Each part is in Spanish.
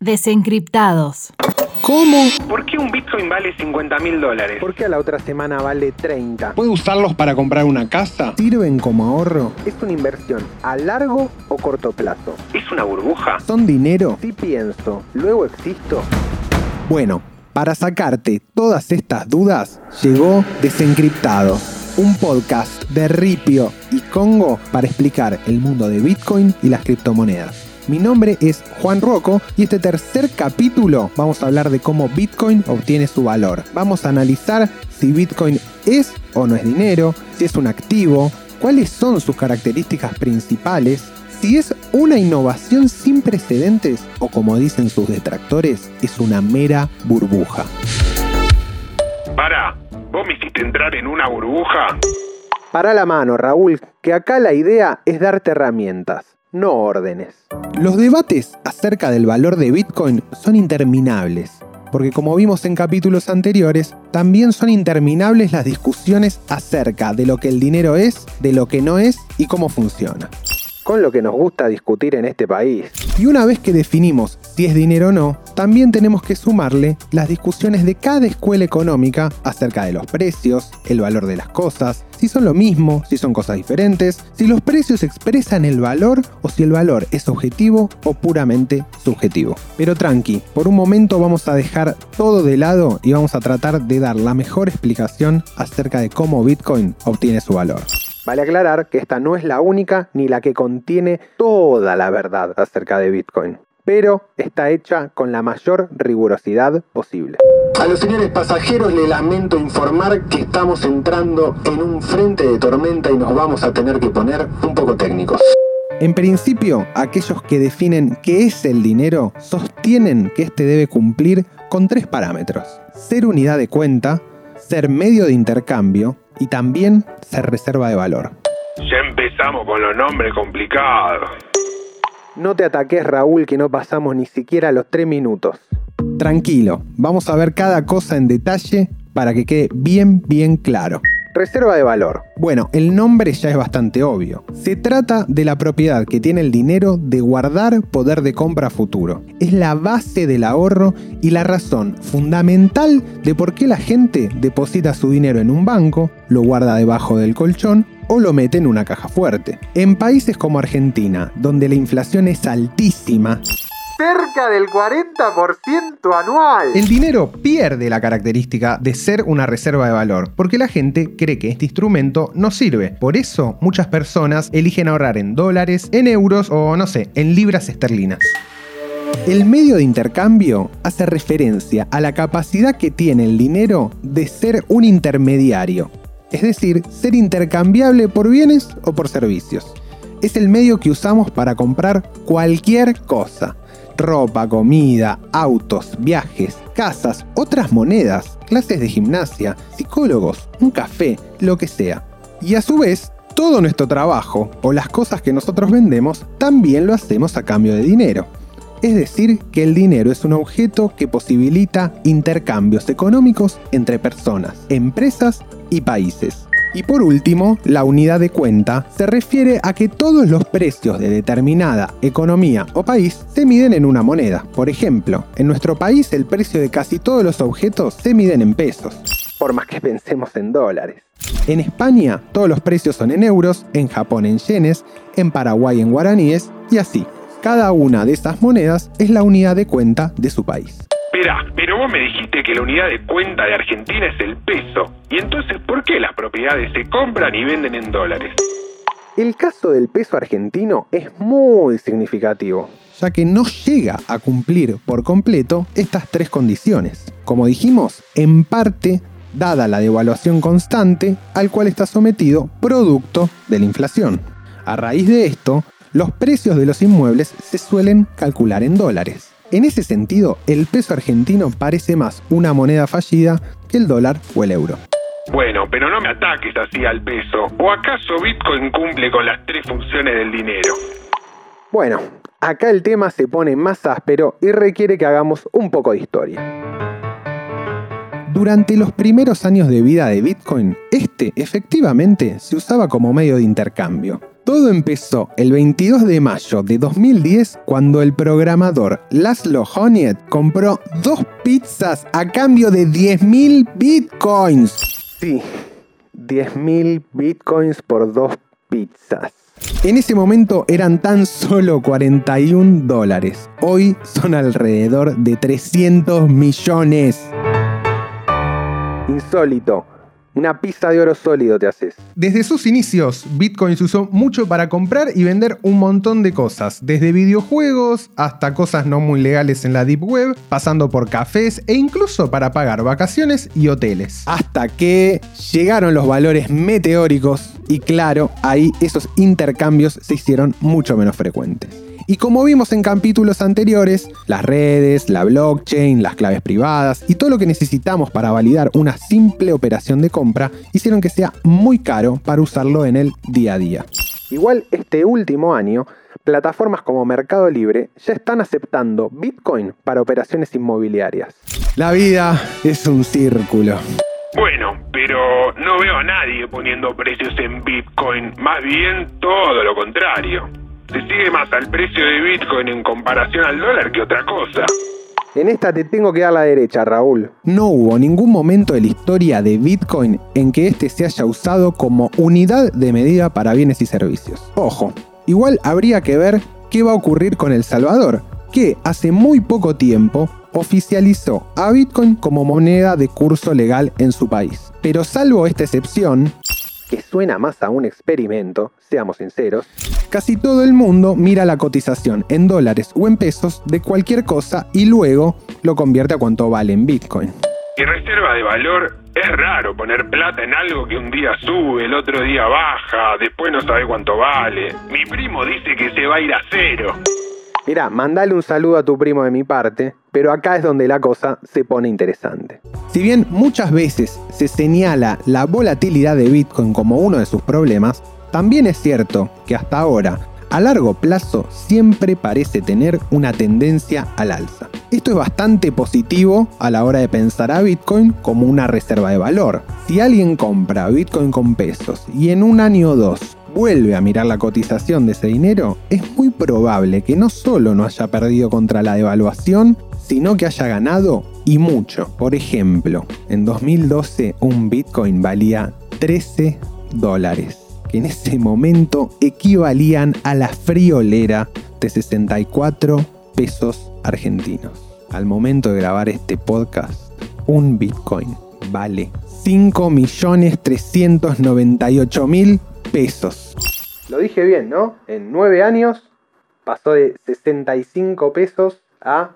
Desencriptados. ¿Cómo? ¿Por qué un Bitcoin vale 50 mil dólares? ¿Por qué a la otra semana vale 30? ¿Puedo usarlos para comprar una casa? ¿Sirven como ahorro? ¿Es una inversión a largo o corto plazo? ¿Es una burbuja? ¿Son dinero? Sí pienso. ¿Luego existo? Bueno, para sacarte todas estas dudas, llegó Desencriptado, un podcast de Ripio y Congo para explicar el mundo de Bitcoin y las criptomonedas. Mi nombre es Juan Rocco y este tercer capítulo vamos a hablar de cómo Bitcoin obtiene su valor. Vamos a analizar si Bitcoin es o no es dinero, si es un activo, cuáles son sus características principales, si es una innovación sin precedentes o como dicen sus detractores, es una mera burbuja. Para, ¿vos me hiciste entrar en una burbuja? Para la mano, Raúl, que acá la idea es darte herramientas no órdenes. Los debates acerca del valor de Bitcoin son interminables, porque como vimos en capítulos anteriores, también son interminables las discusiones acerca de lo que el dinero es, de lo que no es y cómo funciona. Con lo que nos gusta discutir en este país. Y una vez que definimos si es dinero o no, también tenemos que sumarle las discusiones de cada escuela económica acerca de los precios, el valor de las cosas, si son lo mismo, si son cosas diferentes, si los precios expresan el valor o si el valor es objetivo o puramente subjetivo. Pero tranqui, por un momento vamos a dejar todo de lado y vamos a tratar de dar la mejor explicación acerca de cómo Bitcoin obtiene su valor. Vale aclarar que esta no es la única ni la que contiene toda la verdad acerca de Bitcoin pero está hecha con la mayor rigurosidad posible. A los señores pasajeros le lamento informar que estamos entrando en un frente de tormenta y nos vamos a tener que poner un poco técnicos. En principio, aquellos que definen qué es el dinero sostienen que éste debe cumplir con tres parámetros. Ser unidad de cuenta, ser medio de intercambio y también ser reserva de valor. Ya empezamos con los nombres complicados. No te ataques Raúl que no pasamos ni siquiera los tres minutos. Tranquilo, vamos a ver cada cosa en detalle para que quede bien, bien claro. Reserva de valor. Bueno, el nombre ya es bastante obvio. Se trata de la propiedad que tiene el dinero de guardar poder de compra futuro. Es la base del ahorro y la razón fundamental de por qué la gente deposita su dinero en un banco, lo guarda debajo del colchón o lo mete en una caja fuerte. En países como Argentina, donde la inflación es altísima, cerca del 40% anual. El dinero pierde la característica de ser una reserva de valor, porque la gente cree que este instrumento no sirve. Por eso, muchas personas eligen ahorrar en dólares, en euros o, no sé, en libras esterlinas. El medio de intercambio hace referencia a la capacidad que tiene el dinero de ser un intermediario, es decir, ser intercambiable por bienes o por servicios. Es el medio que usamos para comprar cualquier cosa. Ropa, comida, autos, viajes, casas, otras monedas, clases de gimnasia, psicólogos, un café, lo que sea. Y a su vez, todo nuestro trabajo o las cosas que nosotros vendemos también lo hacemos a cambio de dinero. Es decir, que el dinero es un objeto que posibilita intercambios económicos entre personas, empresas y países. Y por último, la unidad de cuenta se refiere a que todos los precios de determinada economía o país se miden en una moneda. Por ejemplo, en nuestro país el precio de casi todos los objetos se miden en pesos. Por más que pensemos en dólares. En España todos los precios son en euros, en Japón en yenes, en Paraguay en guaraníes y así. Cada una de esas monedas es la unidad de cuenta de su país. Espera, pero vos me dijiste que la unidad de cuenta de Argentina es el peso. ¿Y entonces por qué las propiedades se compran y venden en dólares? El caso del peso argentino es muy significativo, ya que no llega a cumplir por completo estas tres condiciones. Como dijimos, en parte dada la devaluación constante al cual está sometido producto de la inflación. A raíz de esto, los precios de los inmuebles se suelen calcular en dólares. En ese sentido, el peso argentino parece más una moneda fallida que el dólar o el euro. Bueno, pero no me ataques así al peso. ¿O acaso Bitcoin cumple con las tres funciones del dinero? Bueno, acá el tema se pone más áspero y requiere que hagamos un poco de historia. Durante los primeros años de vida de Bitcoin, este efectivamente se usaba como medio de intercambio Todo empezó el 22 de mayo de 2010 cuando el programador Laszlo Honiet compró dos pizzas a cambio de 10.000 bitcoins. Sí, 10.000 bitcoins por dos pizzas. En ese momento eran tan solo 41 dólares. Hoy son alrededor de 300 millones. Insólito. Una pizza de oro sólido te haces. Desde sus inicios, Bitcoin se usó mucho para comprar y vender un montón de cosas, desde videojuegos hasta cosas no muy legales en la Deep Web, pasando por cafés e incluso para pagar vacaciones y hoteles. Hasta que llegaron los valores meteóricos y claro, ahí esos intercambios se hicieron mucho menos frecuentes. Y como vimos en capítulos anteriores, las redes, la blockchain, las claves privadas y todo lo que necesitamos para validar una simple operación de compra hicieron que sea muy caro para usarlo en el día a día. Igual este último año, plataformas como Mercado Libre ya están aceptando Bitcoin para operaciones inmobiliarias. La vida es un círculo. Bueno, pero no veo a nadie poniendo precios en Bitcoin, más bien todo lo contrario se sigue más al precio de Bitcoin en comparación al dólar que otra cosa. En esta te tengo que dar la derecha, Raúl. No hubo ningún momento de la historia de Bitcoin en que este se haya usado como unidad de medida para bienes y servicios. Ojo, igual habría que ver qué va a ocurrir con El Salvador, que hace muy poco tiempo oficializó a Bitcoin como moneda de curso legal en su país. Pero salvo esta excepción, que suena más a un experimento, seamos sinceros, casi todo el mundo mira la cotización en dólares o en pesos de cualquier cosa y luego lo convierte a cuánto vale en Bitcoin. Y reserva de valor es raro poner plata en algo que un día sube, el otro día baja, después no sabe cuánto vale. Mi primo dice que se va a ir a cero. Mira, mandale un saludo a tu primo de mi parte, pero acá es donde la cosa se pone interesante. Si bien muchas veces se señala la volatilidad de Bitcoin como uno de sus problemas, también es cierto que hasta ahora, a largo plazo, siempre parece tener una tendencia al alza. Esto es bastante positivo a la hora de pensar a Bitcoin como una reserva de valor. Si alguien compra Bitcoin con pesos y en un año o dos vuelve a mirar la cotización de ese dinero, es muy probable que no solo no haya perdido contra la devaluación, sino que haya ganado y mucho. Por ejemplo, en 2012 un Bitcoin valía 13 dólares, que en ese momento equivalían a la friolera de 64 pesos argentinos. Al momento de grabar este podcast, un Bitcoin vale 5.398.000 pesos. Lo dije bien, ¿no? En 9 años pasó de 65 pesos a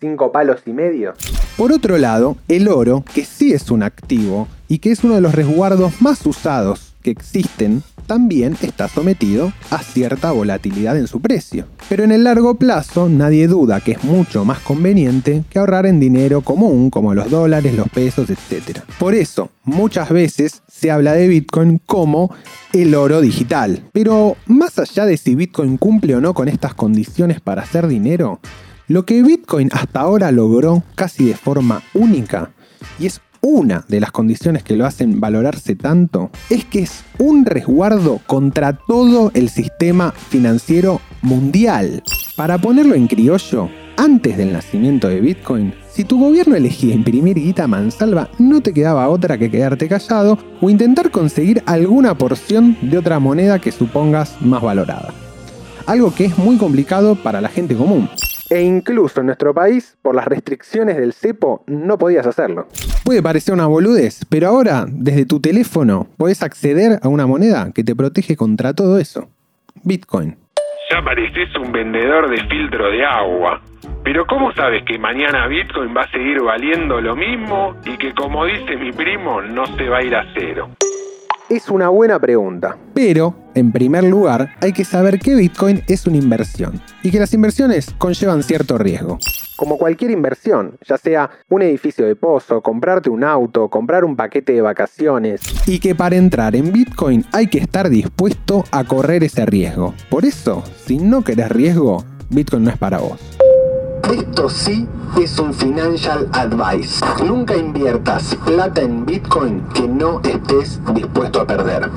5 palos y medio. Por otro lado, el oro, que sí es un activo y que es uno de los resguardos más usados que existen, también está sometido a cierta volatilidad en su precio. Pero en el largo plazo nadie duda que es mucho más conveniente que ahorrar en dinero común como los dólares, los pesos, etc. Por eso, muchas veces se habla de Bitcoin como el oro digital. Pero más allá de si Bitcoin cumple o no con estas condiciones para hacer dinero, lo que Bitcoin hasta ahora logró casi de forma única, y es una de las condiciones que lo hacen valorarse tanto es que es un resguardo contra todo el sistema financiero mundial. Para ponerlo en criollo, antes del nacimiento de Bitcoin, si tu gobierno elegía imprimir guita mansalva, no te quedaba otra que quedarte callado o intentar conseguir alguna porción de otra moneda que supongas más valorada. Algo que es muy complicado para la gente común. E incluso en nuestro país, por las restricciones del cepo, no podías hacerlo. Puede parecer una boludez, pero ahora, desde tu teléfono, podés acceder a una moneda que te protege contra todo eso. Bitcoin. Ya pareces un vendedor de filtro de agua. Pero ¿cómo sabes que mañana Bitcoin va a seguir valiendo lo mismo y que como dice mi primo no se va a ir a cero? Es una buena pregunta. Pero, en primer lugar, hay que saber que Bitcoin es una inversión y que las inversiones conllevan cierto riesgo. Como cualquier inversión, ya sea un edificio de pozo, comprarte un auto, comprar un paquete de vacaciones. Y que para entrar en Bitcoin hay que estar dispuesto a correr ese riesgo. Por eso, si no querés riesgo, Bitcoin no es para vos. Esto sí es un financial advice. Nunca inviertas plata en Bitcoin que no estés dispuesto a perder.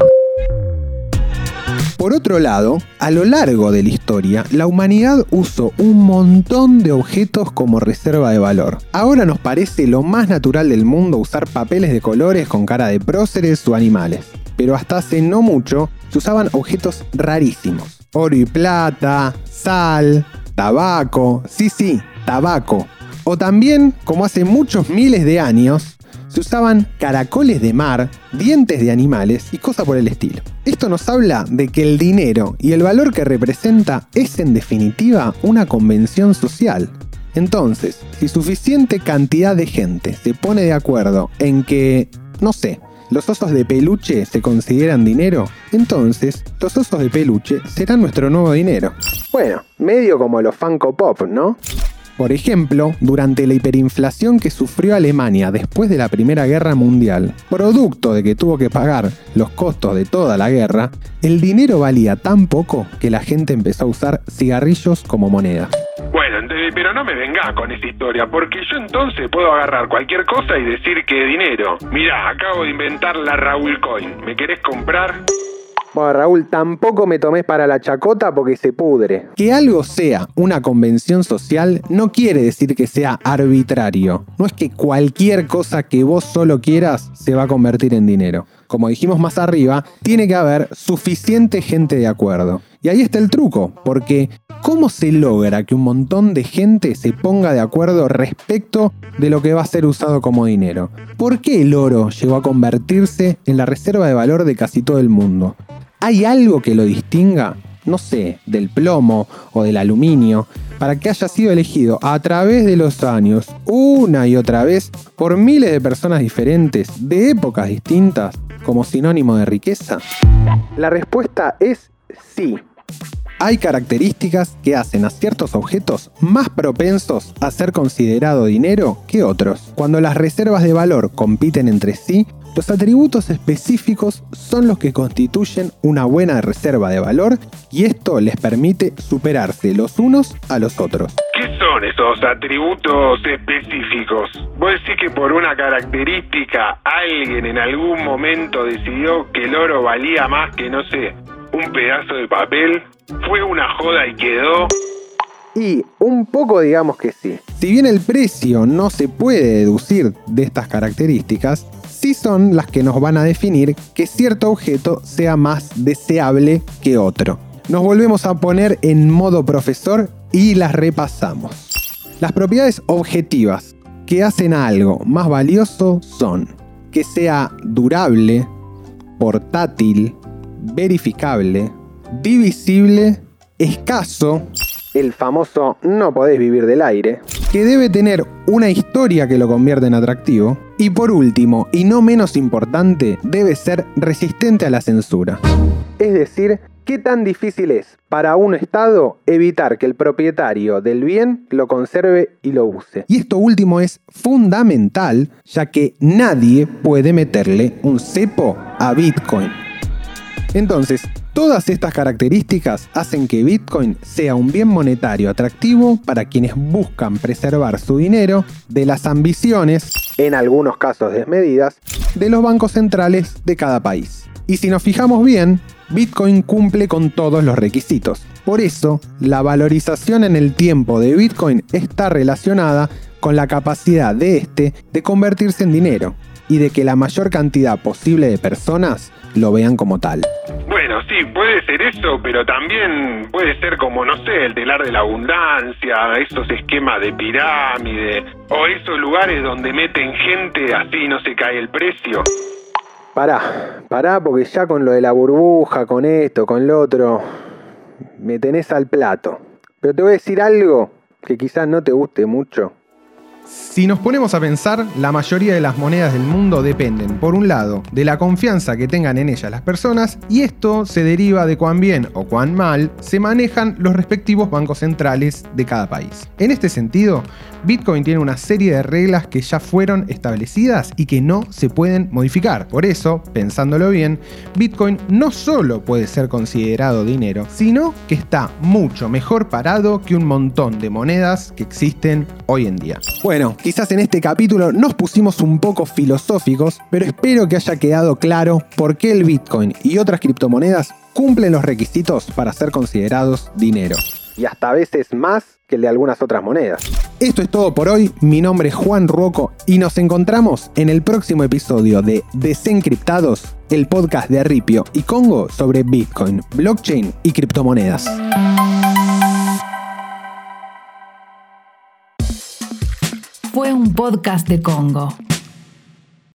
Por otro lado, a lo largo de la historia, la humanidad usó un montón de objetos como reserva de valor. Ahora nos parece lo más natural del mundo usar papeles de colores con cara de próceres o animales. Pero hasta hace no mucho se usaban objetos rarísimos. Oro y plata, sal, tabaco, sí sí, tabaco. O también, como hace muchos miles de años, se usaban caracoles de mar, dientes de animales y cosas por el estilo. Esto nos habla de que el dinero y el valor que representa es en definitiva una convención social. Entonces, si suficiente cantidad de gente se pone de acuerdo en que, no sé, los osos de peluche se consideran dinero, entonces los osos de peluche serán nuestro nuevo dinero. Bueno, medio como los Funko Pop, ¿no? Por ejemplo, durante la hiperinflación que sufrió Alemania después de la Primera Guerra Mundial, producto de que tuvo que pagar los costos de toda la guerra, el dinero valía tan poco que la gente empezó a usar cigarrillos como moneda. Bueno, pero no me venga con esa historia, porque yo entonces puedo agarrar cualquier cosa y decir que dinero. Mirá, acabo de inventar la Raúl Coin. ¿Me querés comprar? Bueno, Raúl, tampoco me tomes para la chacota porque se pudre. Que algo sea una convención social no quiere decir que sea arbitrario. No es que cualquier cosa que vos solo quieras se va a convertir en dinero. Como dijimos más arriba, tiene que haber suficiente gente de acuerdo. Y ahí está el truco, porque ¿cómo se logra que un montón de gente se ponga de acuerdo respecto de lo que va a ser usado como dinero? ¿Por qué el oro llegó a convertirse en la reserva de valor de casi todo el mundo? ¿Hay algo que lo distinga? No sé, del plomo o del aluminio, para que haya sido elegido a través de los años, una y otra vez, por miles de personas diferentes, de épocas distintas, como sinónimo de riqueza? La respuesta es sí. Hay características que hacen a ciertos objetos más propensos a ser considerado dinero que otros. Cuando las reservas de valor compiten entre sí, los atributos específicos son los que constituyen una buena reserva de valor y esto les permite superarse los unos a los otros. ¿Qué son esos atributos específicos? ¿Vos decís que por una característica alguien en algún momento decidió que el oro valía más que, no sé, un pedazo de papel? ¿Fue una joda y quedó? Y un poco digamos que sí. Si bien el precio no se puede deducir de estas características, sí son las que nos van a definir que cierto objeto sea más deseable que otro. Nos volvemos a poner en modo profesor y las repasamos. Las propiedades objetivas que hacen a algo más valioso son que sea durable, portátil, verificable, divisible, escaso, el famoso no podés vivir del aire, que debe tener una historia que lo convierta en atractivo, y por último, y no menos importante, debe ser resistente a la censura. Es decir, ¿qué tan difícil es para un Estado evitar que el propietario del bien lo conserve y lo use? Y esto último es fundamental, ya que nadie puede meterle un cepo a Bitcoin. Entonces, Todas estas características hacen que Bitcoin sea un bien monetario atractivo para quienes buscan preservar su dinero de las ambiciones, en algunos casos desmedidas, de los bancos centrales de cada país. Y si nos fijamos bien, Bitcoin cumple con todos los requisitos. Por eso, la valorización en el tiempo de Bitcoin está relacionada con la capacidad de este de convertirse en dinero y de que la mayor cantidad posible de personas lo vean como tal. Bueno, sí, puede ser eso, pero también puede ser como, no sé, el telar de la abundancia, esos esquemas de pirámide, o esos lugares donde meten gente así no se cae el precio. Pará, pará, porque ya con lo de la burbuja, con esto, con lo otro, me tenés al plato. Pero te voy a decir algo que quizás no te guste mucho. Si nos ponemos a pensar, la mayoría de las monedas del mundo dependen, por un lado, de la confianza que tengan en ellas las personas, y esto se deriva de cuán bien o cuán mal se manejan los respectivos bancos centrales de cada país. En este sentido, Bitcoin tiene una serie de reglas que ya fueron establecidas y que no se pueden modificar. Por eso, pensándolo bien, Bitcoin no solo puede ser considerado dinero, sino que está mucho mejor parado que un montón de monedas que existen hoy en día. Bueno, quizás en este capítulo nos pusimos un poco filosóficos, pero espero que haya quedado claro por qué el Bitcoin y otras criptomonedas cumplen los requisitos para ser considerados dinero. Y hasta a veces más que el de algunas otras monedas. Esto es todo por hoy, mi nombre es Juan Ruoco y nos encontramos en el próximo episodio de Desencriptados, el podcast de Arripio y Congo sobre Bitcoin, blockchain y criptomonedas. Fue un podcast de Congo.